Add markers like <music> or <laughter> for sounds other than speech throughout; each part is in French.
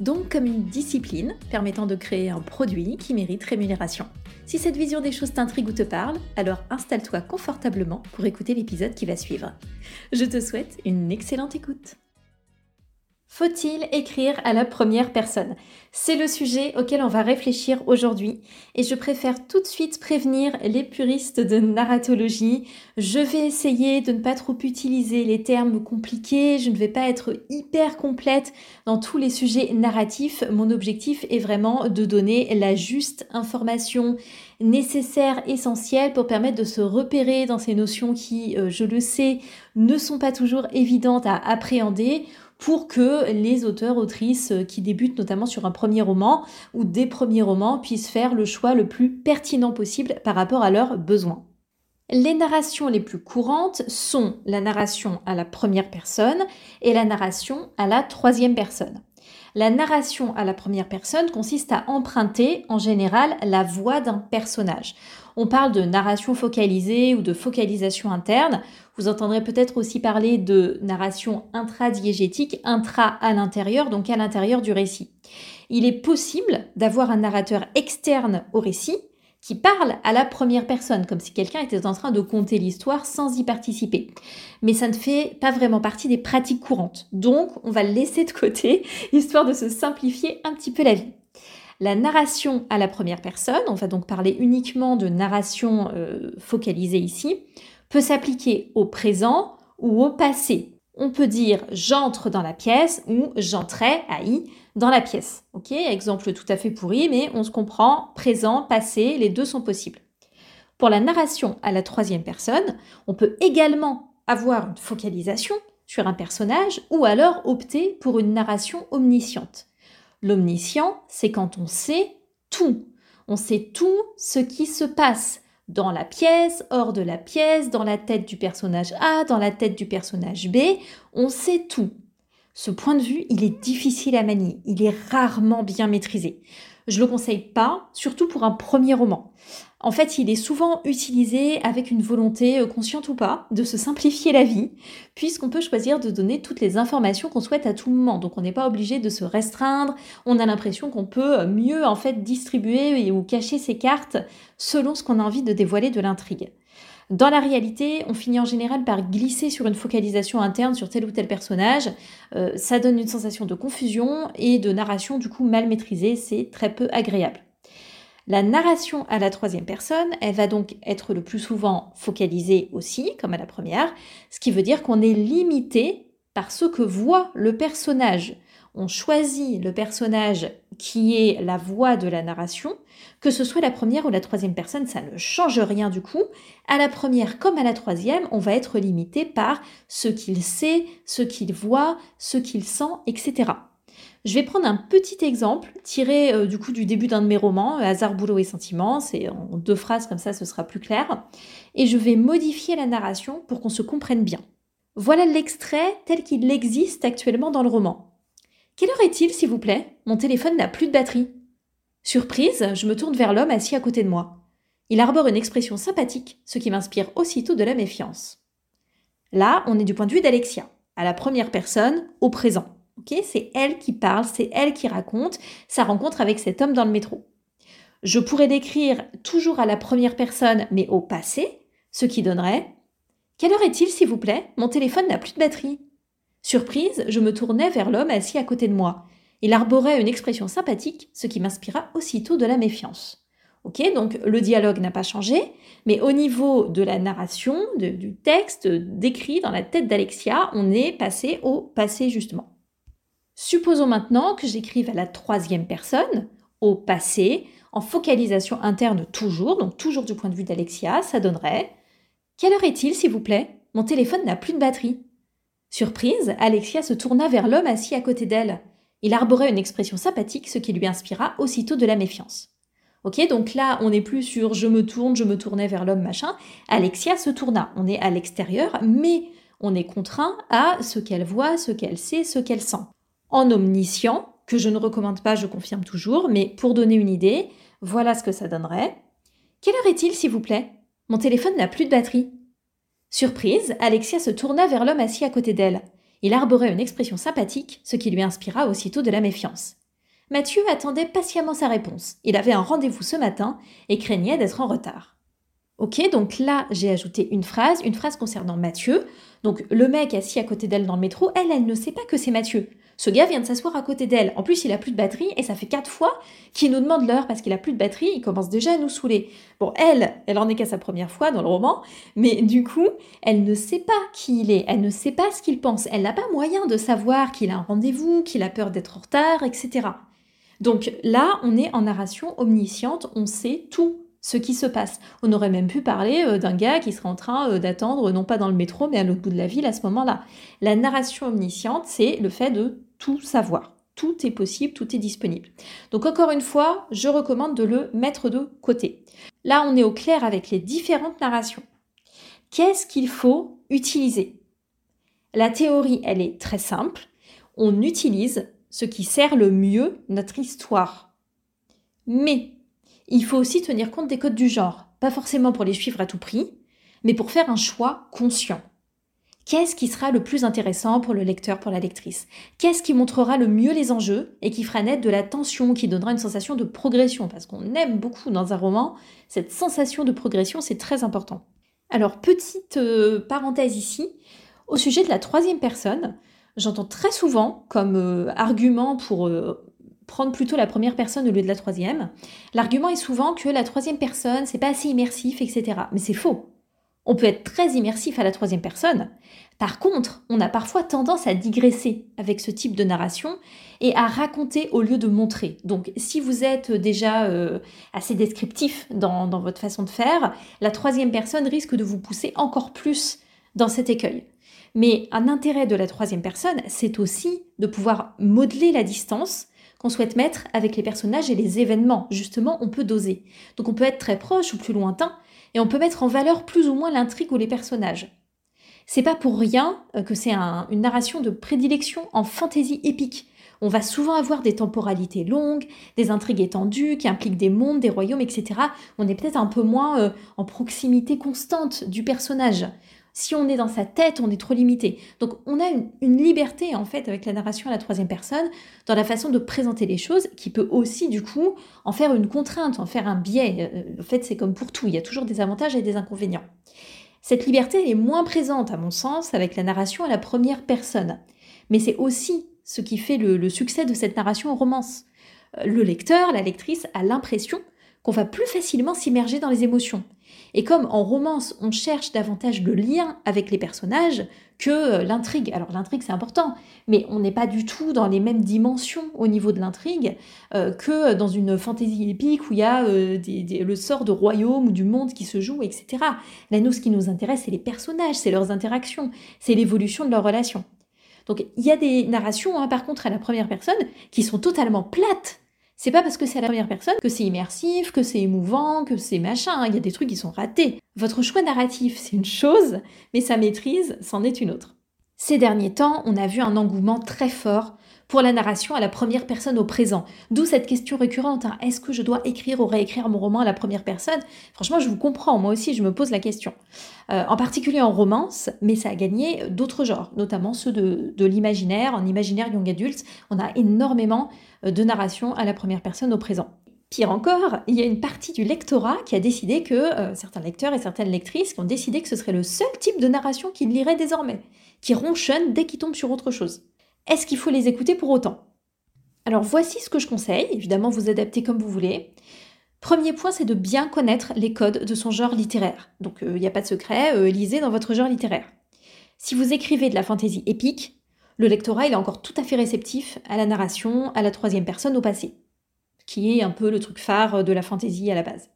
Donc comme une discipline permettant de créer un produit qui mérite rémunération. Si cette vision des choses t'intrigue ou te parle, alors installe-toi confortablement pour écouter l'épisode qui va suivre. Je te souhaite une excellente écoute. Faut-il écrire à la première personne? C'est le sujet auquel on va réfléchir aujourd'hui et je préfère tout de suite prévenir les puristes de narratologie. Je vais essayer de ne pas trop utiliser les termes compliqués, je ne vais pas être hyper complète dans tous les sujets narratifs. Mon objectif est vraiment de donner la juste information nécessaire, essentielle pour permettre de se repérer dans ces notions qui, euh, je le sais, ne sont pas toujours évidentes à appréhender pour que les auteurs, autrices euh, qui débutent notamment sur un premier roman ou des premiers romans puissent faire le choix le plus pertinent possible par rapport à leurs besoins. Les narrations les plus courantes sont la narration à la première personne et la narration à la troisième personne. La narration à la première personne consiste à emprunter en général la voix d'un personnage. On parle de narration focalisée ou de focalisation interne. Vous entendrez peut-être aussi parler de narration intradiégétique, intra à l'intérieur, donc à l'intérieur du récit. Il est possible d'avoir un narrateur externe au récit qui parle à la première personne, comme si quelqu'un était en train de conter l'histoire sans y participer. Mais ça ne fait pas vraiment partie des pratiques courantes. Donc, on va le laisser de côté, <laughs> histoire de se simplifier un petit peu la vie. La narration à la première personne, on va donc parler uniquement de narration euh, focalisée ici, peut s'appliquer au présent ou au passé. On peut dire j'entre dans la pièce ou j'entrais, AI, dans la pièce. Ok, exemple tout à fait pourri, mais on se comprend, présent, passé, les deux sont possibles. Pour la narration à la troisième personne, on peut également avoir une focalisation sur un personnage ou alors opter pour une narration omnisciente. L'omniscient, c'est quand on sait tout. On sait tout ce qui se passe dans la pièce, hors de la pièce, dans la tête du personnage A, dans la tête du personnage B. On sait tout. Ce point de vue, il est difficile à manier, il est rarement bien maîtrisé. Je le conseille pas, surtout pour un premier roman. En fait, il est souvent utilisé avec une volonté, euh, consciente ou pas, de se simplifier la vie, puisqu'on peut choisir de donner toutes les informations qu'on souhaite à tout moment. Donc on n'est pas obligé de se restreindre, on a l'impression qu'on peut mieux en fait distribuer ou cacher ses cartes selon ce qu'on a envie de dévoiler de l'intrigue. Dans la réalité, on finit en général par glisser sur une focalisation interne sur tel ou tel personnage. Euh, ça donne une sensation de confusion et de narration du coup mal maîtrisée. C'est très peu agréable. La narration à la troisième personne, elle va donc être le plus souvent focalisée aussi, comme à la première, ce qui veut dire qu'on est limité par ce que voit le personnage. On choisit le personnage qui est la voix de la narration, que ce soit la première ou la troisième personne, ça ne change rien du coup. À la première comme à la troisième, on va être limité par ce qu'il sait, ce qu'il voit, ce qu'il sent, etc. Je vais prendre un petit exemple tiré euh, du coup du début d'un de mes romans, euh, Hasard, boulot et sentiment. C'est en deux phrases comme ça, ce sera plus clair. Et je vais modifier la narration pour qu'on se comprenne bien. Voilà l'extrait tel qu'il existe actuellement dans le roman. Quelle heure est-il, s'il vous plaît? Mon téléphone n'a plus de batterie. Surprise, je me tourne vers l'homme assis à côté de moi. Il arbore une expression sympathique, ce qui m'inspire aussitôt de la méfiance. Là, on est du point de vue d'Alexia, à la première personne, au présent c'est elle qui parle, c'est elle qui raconte sa rencontre avec cet homme dans le métro. Je pourrais décrire toujours à la première personne, mais au passé, ce qui donnerait Quelle heure est-il, s'il vous plaît? Mon téléphone n'a plus de batterie. Surprise, je me tournais vers l'homme assis à côté de moi. Il arborait une expression sympathique, ce qui m'inspira aussitôt de la méfiance. Ok, donc le dialogue n'a pas changé, mais au niveau de la narration, du texte décrit dans la tête d'Alexia, on est passé au passé justement. Supposons maintenant que j'écrive à la troisième personne, au passé, en focalisation interne toujours, donc toujours du point de vue d'Alexia, ça donnerait Quelle heure est-il, s'il vous plaît? Mon téléphone n'a plus de batterie. Surprise, Alexia se tourna vers l'homme assis à côté d'elle. Il arborait une expression sympathique, ce qui lui inspira aussitôt de la méfiance. Ok, donc là, on n'est plus sur je me tourne, je me tournais vers l'homme, machin. Alexia se tourna. On est à l'extérieur, mais on est contraint à ce qu'elle voit, ce qu'elle sait, ce qu'elle sent. En omniscient, que je ne recommande pas, je confirme toujours, mais pour donner une idée, voilà ce que ça donnerait. Quelle heure est-il, s'il vous plaît? Mon téléphone n'a plus de batterie. Surprise, Alexia se tourna vers l'homme assis à côté d'elle. Il arborait une expression sympathique, ce qui lui inspira aussitôt de la méfiance. Mathieu attendait patiemment sa réponse. Il avait un rendez-vous ce matin et craignait d'être en retard. Ok, donc là, j'ai ajouté une phrase, une phrase concernant Mathieu. Donc le mec assis à côté d'elle dans le métro, elle, elle ne sait pas que c'est Mathieu. Ce gars vient de s'asseoir à côté d'elle. En plus, il a plus de batterie et ça fait quatre fois qu'il nous demande l'heure parce qu'il a plus de batterie. Il commence déjà à nous saouler. Bon, elle, elle en est qu'à sa première fois dans le roman, mais du coup, elle ne sait pas qui il est. Elle ne sait pas ce qu'il pense. Elle n'a pas moyen de savoir qu'il a un rendez-vous, qu'il a peur d'être en retard, etc. Donc là, on est en narration omnisciente, on sait tout ce qui se passe. On aurait même pu parler euh, d'un gars qui serait en train euh, d'attendre, non pas dans le métro, mais à l'autre bout de la ville à ce moment-là. La narration omnisciente, c'est le fait de tout savoir. Tout est possible, tout est disponible. Donc encore une fois, je recommande de le mettre de côté. Là, on est au clair avec les différentes narrations. Qu'est-ce qu'il faut utiliser? La théorie, elle est très simple. On utilise ce qui sert le mieux notre histoire. Mais il faut aussi tenir compte des codes du genre, pas forcément pour les suivre à tout prix, mais pour faire un choix conscient. Qu'est-ce qui sera le plus intéressant pour le lecteur, pour la lectrice? Qu'est-ce qui montrera le mieux les enjeux et qui fera naître de la tension, qui donnera une sensation de progression? Parce qu'on aime beaucoup dans un roman, cette sensation de progression, c'est très important. Alors, petite euh, parenthèse ici, au sujet de la troisième personne, j'entends très souvent comme euh, argument pour euh, prendre plutôt la première personne au lieu de la troisième. L'argument est souvent que la troisième personne, c'est pas assez immersif, etc. Mais c'est faux. On peut être très immersif à la troisième personne. Par contre, on a parfois tendance à digresser avec ce type de narration et à raconter au lieu de montrer. Donc, si vous êtes déjà euh, assez descriptif dans, dans votre façon de faire, la troisième personne risque de vous pousser encore plus dans cet écueil. Mais un intérêt de la troisième personne, c'est aussi de pouvoir modeler la distance qu'on souhaite mettre avec les personnages et les événements. Justement, on peut doser. Donc on peut être très proche ou plus lointain, et on peut mettre en valeur plus ou moins l'intrigue ou les personnages. C'est pas pour rien euh, que c'est une narration de prédilection en fantaisie épique. On va souvent avoir des temporalités longues, des intrigues étendues qui impliquent des mondes, des royaumes, etc. On est peut-être un peu moins euh, en proximité constante du personnage. Si on est dans sa tête, on est trop limité. Donc on a une, liberté en fait avec la narration à la troisième personne dans la façon de présenter les choses qui peut aussi du coup en faire une contrainte, en faire un biais. Euh, en fait c'est comme pour tout, il y a toujours des avantages et des inconvénients. Cette liberté est moins présente à mon sens avec la narration à la première personne. Mais c'est aussi ce qui fait le succès de cette narration en romance. Euh, le lecteur, la lectrice a l'impression qu'on va plus facilement s'immerger dans les émotions. Et comme en romance, on cherche davantage le lien avec les personnages que euh, l'intrigue. Alors l'intrigue, c'est important, mais on n'est pas du tout dans les mêmes dimensions au niveau de l'intrigue euh, que dans une fantaisie épique où il y a euh, le sort de royaume ou du monde qui se joue, etc. Là, nous, ce qui nous intéresse, c'est les personnages, c'est leurs interactions, c'est l'évolution de leurs relations. Donc il y a des narrations, hein, par contre, à la première personne, qui sont totalement plates c'est pas parce que c'est la première personne que c'est immersif, que c'est émouvant, que c'est machin. Hein. Il y a des trucs qui sont ratés. Votre choix narratif, c'est une chose, mais sa maîtrise, c'en est une autre. Ces derniers temps, on a vu un engouement très fort pour la narration à la première personne au présent. D'où cette question récurrente, hein. est-ce que je dois écrire ou réécrire mon roman à la première personne? Franchement, je vous comprends, moi aussi je me pose la question. Euh, en particulier en romance, mais ça a gagné d'autres genres, notamment ceux de, l'imaginaire. En imaginaire young adult, on a énormément euh, de narration à la première personne au présent. Pire encore, il y a une partie du lectorat qui a décidé que, euh, certains lecteurs et certaines lectrices qui ont décidé que ce serait le seul type de narration qu'ils liraient désormais, qui ronchonnent dès qu'ils tombent sur autre chose. Est-ce qu'il faut les écouter pour autant? Alors voici ce que je conseille, évidemment vous adaptez comme vous voulez. Premier point, c'est de bien connaître les codes de son genre littéraire. Donc il n'y a pas de secret, lisez dans votre genre littéraire. Si vous écrivez de la fantaisie épique, le lectorat est encore tout à fait réceptif à la narration, à la troisième personne, au passé, qui est un peu le truc phare de la fantaisie à la base.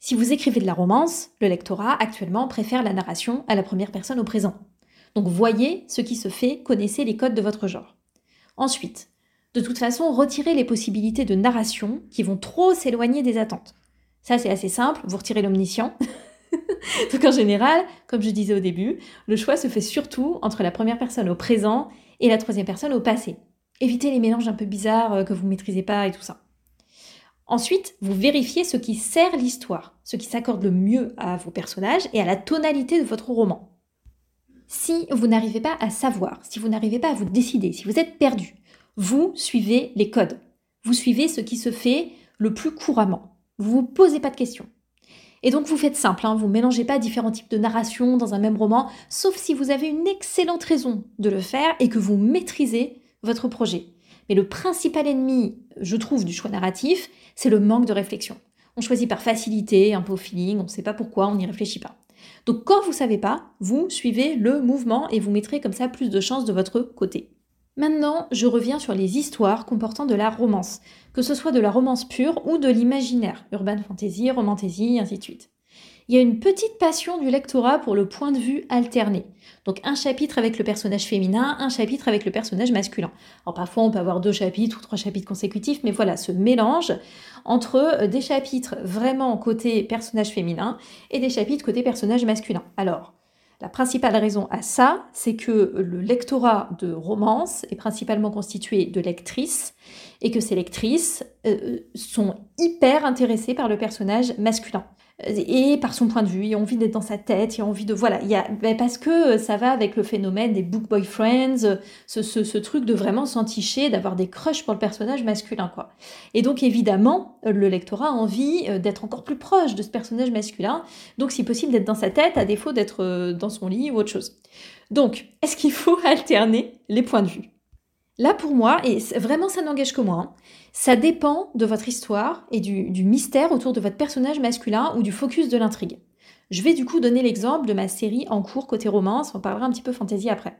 Si vous écrivez de la romance, le lectorat actuellement préfère la narration à la première personne au présent. Donc voyez ce qui se fait, connaissez les codes de votre genre. Ensuite, De toute façon, retirez les possibilités de narration qui vont trop s'éloigner des attentes. Ça, c'est assez simple, vous retirez l'omniscient. <laughs> Donc en général, comme je disais au début, le choix se fait surtout entre la première personne au présent et la troisième personne au passé. Évitez les mélanges un peu bizarres euh, que vous ne maîtrisez pas et tout ça. Ensuite, vous vérifiez ce qui sert l'histoire, ce qui s'accorde le mieux à vos personnages et à la tonalité de votre roman. Si vous n'arrivez pas à savoir, si vous n'arrivez pas à vous décider, si vous êtes perdu, vous suivez les codes. Vous suivez ce qui se fait le plus couramment. Vous ne vous posez pas de questions. Et donc vous faites simple, hein, vous mélangez pas différents types de narration dans un même roman, sauf si vous avez une excellente raison de le faire et que vous maîtrisez votre projet. Mais le principal ennemi, je trouve, du choix narratif, c'est le manque de réflexion. On choisit par facilité, un peu au feeling, on ne sait pas pourquoi, on n'y réfléchit pas. Donc quand vous ne savez pas, vous suivez le mouvement et vous mettrez comme ça plus de chances de votre côté. Maintenant, je reviens sur les histoires comportant de la romance, que ce soit de la romance pure ou de l'imaginaire, urban fantasy, romantasy, ainsi de suite. Il y a une petite passion du lectorat pour le point de vue alterné. Donc un chapitre avec le personnage féminin, un chapitre avec le personnage masculin. Alors parfois on peut avoir deux chapitres ou trois chapitres consécutifs, mais voilà, ce mélange entre euh, des chapitres vraiment côté personnage féminin et des chapitres côté personnage masculin. Alors, la principale raison à ça, c'est que le lectorat de romance est principalement constitué de lectrices et que ces lectrices euh, sont hyper intéressées par le personnage masculin et par son point de vue, il a envie d'être dans sa tête, il a envie de voilà, il y a ben, parce que ça va avec le phénomène des book boyfriends, ce, ce, ce truc de vraiment s'enticher, d'avoir des crushs pour le personnage masculin quoi. Et donc évidemment, le lectorat a envie euh, d'être encore plus proche de ce personnage masculin, donc si possible d'être dans sa tête à défaut d'être euh, dans son lit ou autre chose. Donc, est-ce qu'il faut <laughs> alterner les points de vue? Là, pour moi, et vraiment ça n'engage que moi, hein, ça dépend de votre histoire et du, mystère autour de votre personnage masculin ou du focus de l'intrigue. Je vais du coup donner l'exemple de ma série en cours côté romance, on parlera un petit peu fantaisie après.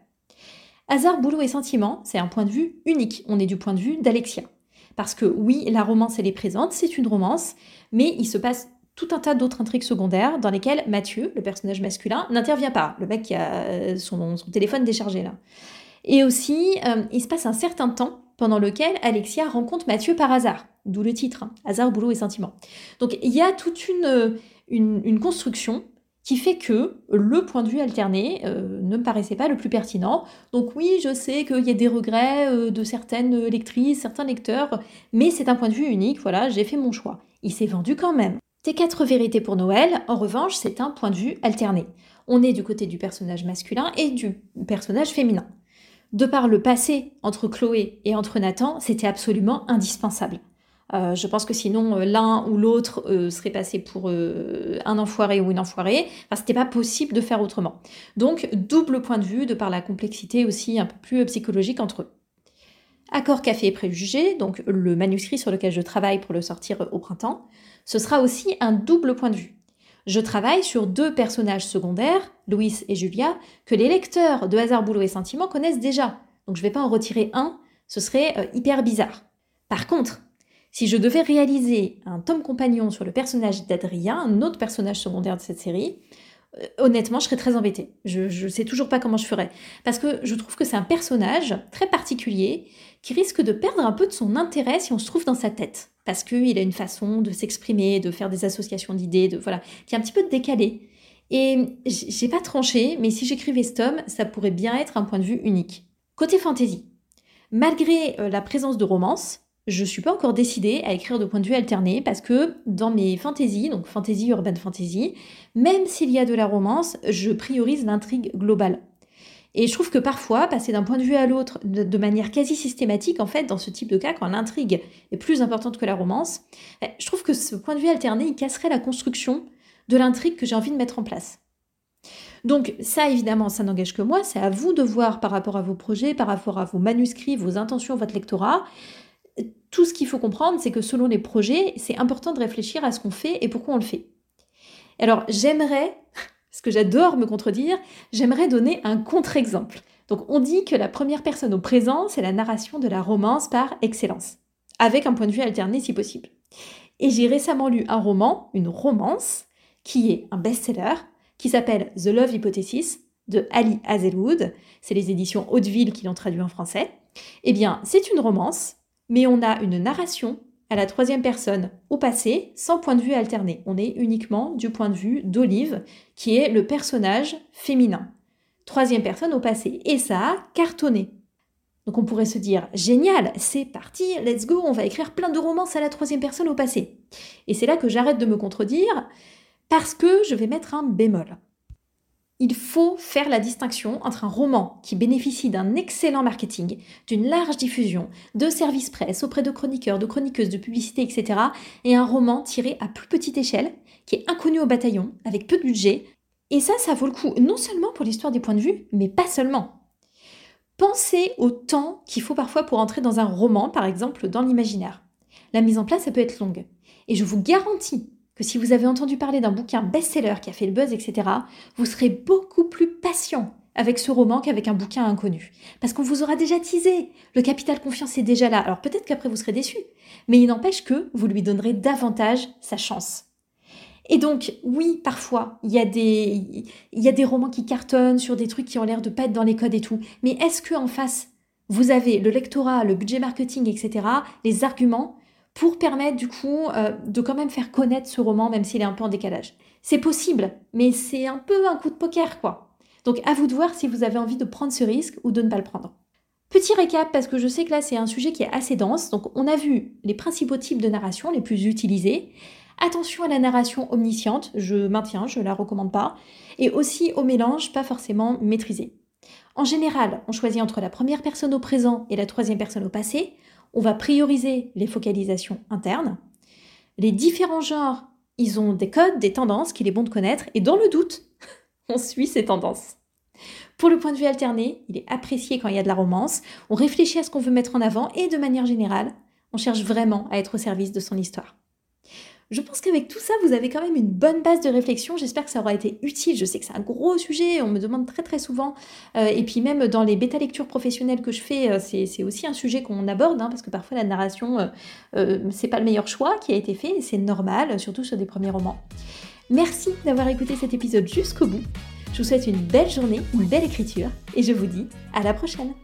Hasard, boulot et sentiment, c'est un point de vue unique, on est du point de vue d'Alexia. Parce que oui, la romance elle est présente, c'est une romance, mais il se passe tout un tas d'autres intrigues secondaires dans lesquelles Mathieu, le personnage masculin, n'intervient pas. Le mec qui a euh, son téléphone déchargé là. Et aussi, euh, il se passe un certain temps pendant lequel Alexia rencontre Mathieu par hasard, d'où le titre, hein, hasard, boulot et sentiment. Donc il y a toute une, une, construction qui fait que le point de vue alterné euh, ne me paraissait pas le plus pertinent. Donc oui, je sais qu'il y a des regrets euh, de certaines lectrices, certains lecteurs, mais c'est un point de vue unique, voilà, j'ai fait mon choix. Il s'est vendu quand même. Tes quatre vérités pour Noël, en revanche, c'est un point de vue alterné. On est du côté du personnage masculin et du personnage féminin de par le passé entre Chloé et entre Nathan, c'était absolument indispensable. Euh, je pense que sinon euh, l'un ou l'autre euh, serait passé pour un enfoiré ou une enfoirée. Enfin, c'était pas possible de faire autrement. Donc double point de vue de par la complexité aussi un peu plus psychologique entre eux. Accord café et préjugé, donc le manuscrit sur lequel je travaille pour le sortir au printemps, ce sera aussi un double point de vue je travaille sur deux personnages secondaires, Louis et Julia, que les lecteurs de Hasard, Boulot et Sentiment connaissent déjà. Donc je ne vais pas en retirer un, ce serait euh, hyper bizarre. Par contre, si je devais réaliser un tome compagnon sur le personnage d'Adrien, un autre personnage secondaire de cette série, honnêtement, je serais très embêtée. Je ne sais toujours pas comment je ferais. Parce que je trouve que c'est un personnage très particulier qui risque de perdre un peu de son intérêt si on se trouve dans sa tête parce qu'il a une façon de s'exprimer, de faire des associations d'idées, de voilà, qui est un petit peu décalé. Et j'ai pas tranché, mais si j'écrivais ce tome, ça pourrait bien être un point de vue unique. Côté fantasy, malgré euh, la présence de romance, je suis pas encore décidée à écrire de point de vue alterné parce que dans mes fantaisies, donc fantasy, urban fantasy, même s'il y a de la romance, je priorise l'intrigue globale. Et je trouve que parfois, passer d'un point de vue à l'autre de, manière quasi systématique, en fait, dans ce type de cas, quand l'intrigue est plus importante que la romance, eh, je trouve que ce point de vue alterné, il casserait la construction de l'intrigue que j'ai envie de mettre en place. Donc ça, évidemment, ça n'engage que moi, c'est à vous de voir par rapport à vos projets, par rapport à vos manuscrits, vos intentions, votre lectorat. Tout ce qu'il faut comprendre, c'est que selon les projets, c'est important de réfléchir à ce qu'on fait et pourquoi on le fait. Alors j'aimerais <laughs> parce que j'adore me contredire, j'aimerais donner un contre-exemple. Donc on dit que la première personne au présent, c'est la narration de la romance par excellence, avec un point de vue alterné si possible. Et j'ai récemment lu un roman, une romance, qui est un best-seller, qui s'appelle The Love Hypothesis de Ali Hazelwood. C'est les éditions Hauteville qui l'ont traduit en français. Eh bien, c'est une romance mais on a une narration à la troisième personne au passé sans point de vue alterné. On est uniquement du point de vue d'Olive, qui est le personnage féminin. Troisième personne au passé. Et ça a cartonné. Donc on pourrait se dire, génial, c'est parti, let's go, on va écrire plein de romances à la troisième personne au passé. Et c'est là que j'arrête de me contredire, parce que je vais mettre un bémol il faut faire la distinction entre un roman qui bénéficie d'un excellent marketing, d'une large diffusion, de services presse auprès de chroniqueurs, de chroniqueuses, de publicité, etc., et un roman tiré à plus petite échelle, qui est inconnu au bataillon, avec peu de budget. Et ça, ça vaut le coup, non seulement pour l'histoire des points de vue, mais pas seulement. Pensez au temps qu'il faut parfois pour entrer dans un roman, par exemple dans l'imaginaire. La mise en place, ça peut être longue. Et je vous garantis que si vous avez entendu parler d'un bouquin best-seller qui a fait le buzz, etc., vous serez beaucoup plus patient avec ce roman qu'avec un bouquin inconnu. Parce qu'on vous aura déjà teasé. Le capital confiance est déjà là. Alors peut-être qu'après vous serez déçu. Mais il n'empêche que vous lui donnerez davantage sa chance. Et donc, oui, parfois, il y, a des, romans qui cartonnent sur des trucs qui ont l'air de pas être dans les codes et tout. Mais est-ce que en face, vous avez le lectorat, le budget marketing, etc., les arguments pour permettre du coup euh, de quand même faire connaître ce roman, même s'il est un peu en décalage. C'est possible, mais c'est un peu un coup de poker, quoi. Donc à vous de voir si vous avez envie de prendre ce risque ou de ne pas le prendre. Petit récap, parce que je sais que là c'est un sujet qui est assez dense. Donc on a vu les principaux types de narration les plus utilisés. Attention à la narration omnisciente, je maintiens, je la recommande pas. Et aussi au mélange pas forcément maîtrisé. En général, on choisit entre la première personne au présent et la troisième personne au passé on va prioriser les focalisations internes. Les différents genres, ils ont des codes, des tendances qu'il est bon de connaître, et dans le doute, <laughs> on suit ces tendances. Pour le point de vue alterné, il est apprécié quand il y a de la romance, on réfléchit à ce qu'on veut mettre en avant, et de manière générale, on cherche vraiment à être au service de son histoire. Je pense qu'avec tout ça, vous avez quand même une bonne base de réflexion. J'espère que ça aura été utile. Je sais que c'est un gros sujet, on me demande très très souvent. Euh, et puis même dans les bêta-lectures professionnelles que je fais, euh, c'est aussi un sujet qu'on aborde, hein, parce que parfois la narration, euh, c'est pas le meilleur choix qui a été fait, et c'est normal, surtout sur des premiers romans. Merci d'avoir écouté cet épisode jusqu'au bout. Je vous souhaite une belle journée, une belle écriture, et je vous dis à la prochaine